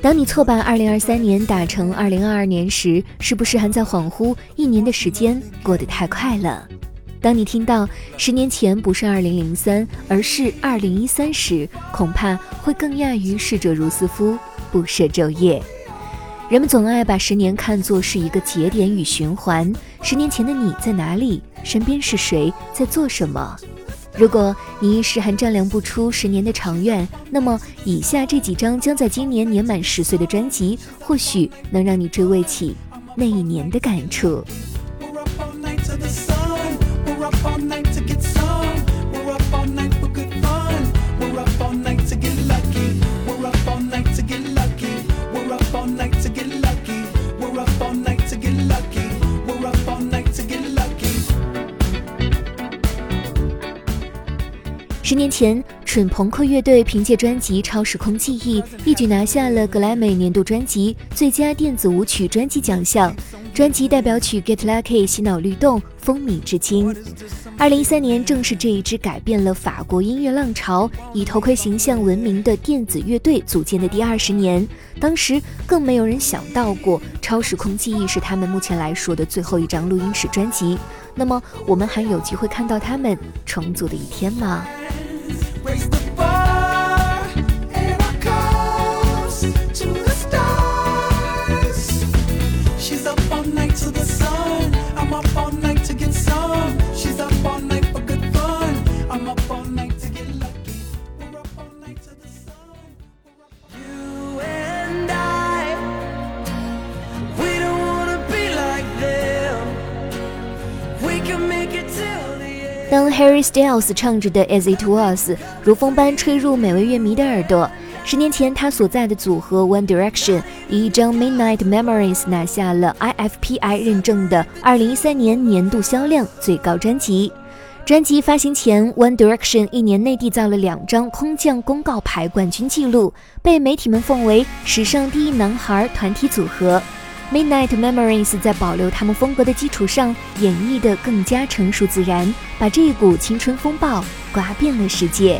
当你错把2023年打成2022年时，是不是还在恍惚？一年的时间过得太快了。当你听到十年前不是2003，而是2013时，恐怕会更亚于逝者如斯夫，不舍昼夜。人们总爱把十年看作是一个节点与循环。十年前的你在哪里？身边是谁？在做什么？如果你一时还丈量不出十年的长远，那么以下这几张将在今年年满十岁的专辑，或许能让你追味起那一年的感触。十年前，蠢朋克乐队凭借专辑《超时空记忆》一举拿下了格莱美年度专辑最佳电子舞曲专辑奖项。专辑代表曲《Get Lucky》洗脑律动，风靡至今。二零一三年正是这一支改变了法国音乐浪潮、以头盔形象闻名的电子乐队组建的第二十年。当时更没有人想到过，《超时空记忆》是他们目前来说的最后一张录音室专辑。那么，我们还有机会看到他们重组的一天吗？当 Harry Styles 唱着的《As It Was》如风般吹入每位乐迷的耳朵。十年前，他所在的组合 One Direction 以一张《Midnight Memories》拿下了 IFPI 认证的2013年年度销量最高专辑。专辑发行前，One Direction 一年内缔造了两张空降公告牌冠军纪录，被媒体们奉为史上第一男孩团体组合。Midnight Memories 在保留他们风格的基础上，演绎得更加成熟自然，把这一股青春风暴刮遍了世界。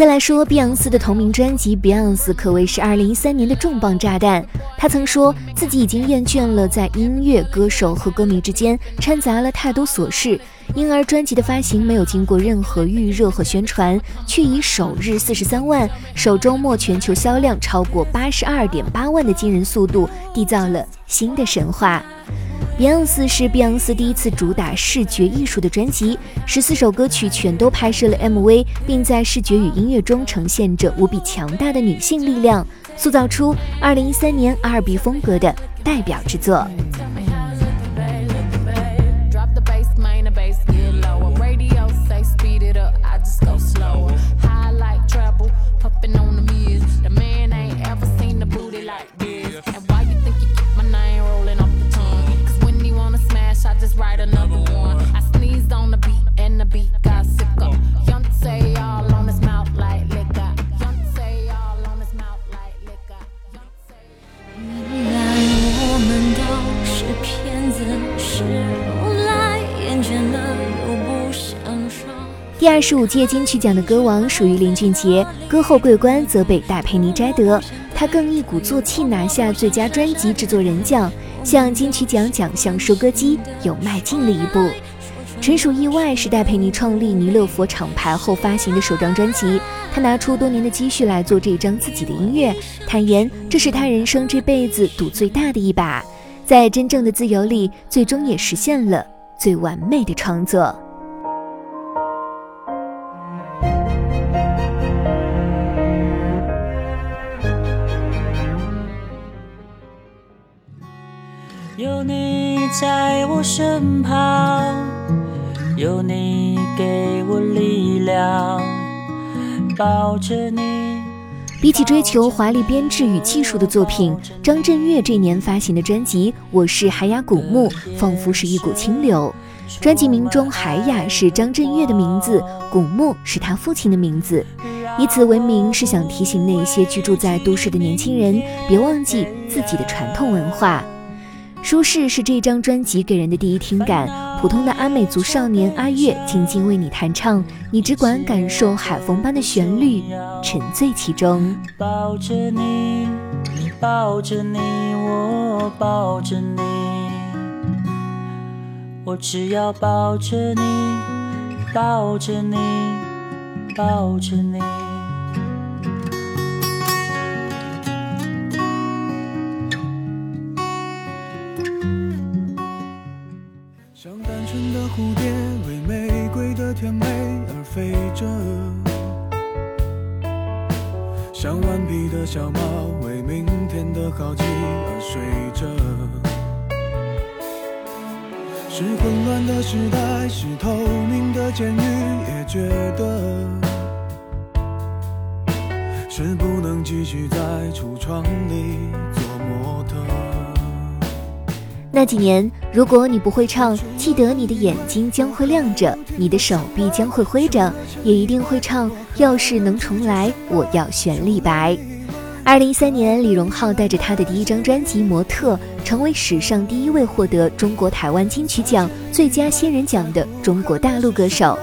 再来说碧昂斯的同名专辑《Beyonce》可谓是2013年的重磅炸弹。他曾说自己已经厌倦了在音乐、歌手和歌迷之间掺杂了太多琐事，因而专辑的发行没有经过任何预热和宣传，却以首日43万、首周末全球销量超过82.8万的惊人速度，缔造了新的神话。Beyonce》是 Beyonce 第一次主打视觉艺术的专辑，十四首歌曲全都拍摄了 MV，并在视觉与音乐中呈现着无比强大的女性力量，塑造出2013年 R&B 风格的代表之作。第二十五届金曲奖的歌王属于林俊杰，歌后桂冠则被戴佩妮摘得。他更一鼓作气拿下最佳专辑制作人奖，向金曲奖奖项收割机又迈进了一步。纯属意外是戴佩妮创立弥勒佛厂牌后发行的首张专辑。他拿出多年的积蓄来做这张自己的音乐，坦言这是他人生这辈子赌最大的一把，在真正的自由里，最终也实现了最完美的创作。有你在我身旁，有你给我力量，抱着你。比起追求华丽编制与技术的作品，张震岳这年发行的专辑《我是海雅古木》仿佛是一股清流。专辑名中“海雅”是张震岳的名字，“古木”是他父亲的名字，以此为名是想提醒那些居住在都市的年轻人，别忘记自己的传统文化。舒适是这张专辑给人的第一听感。普通的阿美族少年阿月静静为你弹唱，你只管感受海风般的旋律，沉醉其中。抱着你，抱着你，我抱着你，我只要抱着你，抱着你，抱着你。蝴蝶，为玫瑰的甜美而飞着；像顽皮的小猫，为明天的好奇而睡着。是混乱的时代，是透明的监狱，也觉得是不能继续在橱窗里。那几年，如果你不会唱，记得你的眼睛将会亮着，你的手臂将会挥着，也一定会唱。要是能重来，我要选李白。二零一三年，李荣浩带着他的第一张专辑《模特》，成为史上第一位获得中国台湾金曲奖最佳新人奖的中国大陆歌手。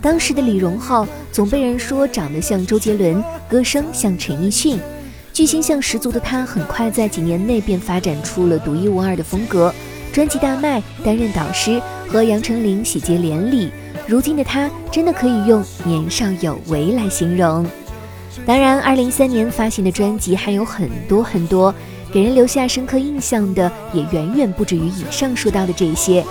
当时的李荣浩总被人说长得像周杰伦，歌声像陈奕迅。巨星相十足的他，很快在几年内便发展出了独一无二的风格，专辑大卖，担任导师，和杨丞琳喜结连理。如今的他，真的可以用年少有为来形容。当然，二零一三年发行的专辑还有很多很多，给人留下深刻印象的也远远不止于以上说到的这些。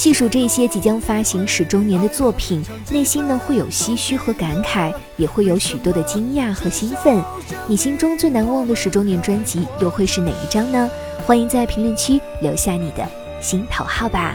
细数这些即将发行十周年的作品，内心呢会有唏嘘和感慨，也会有许多的惊讶和兴奋。你心中最难忘的十周年专辑又会是哪一张呢？欢迎在评论区留下你的心头号吧。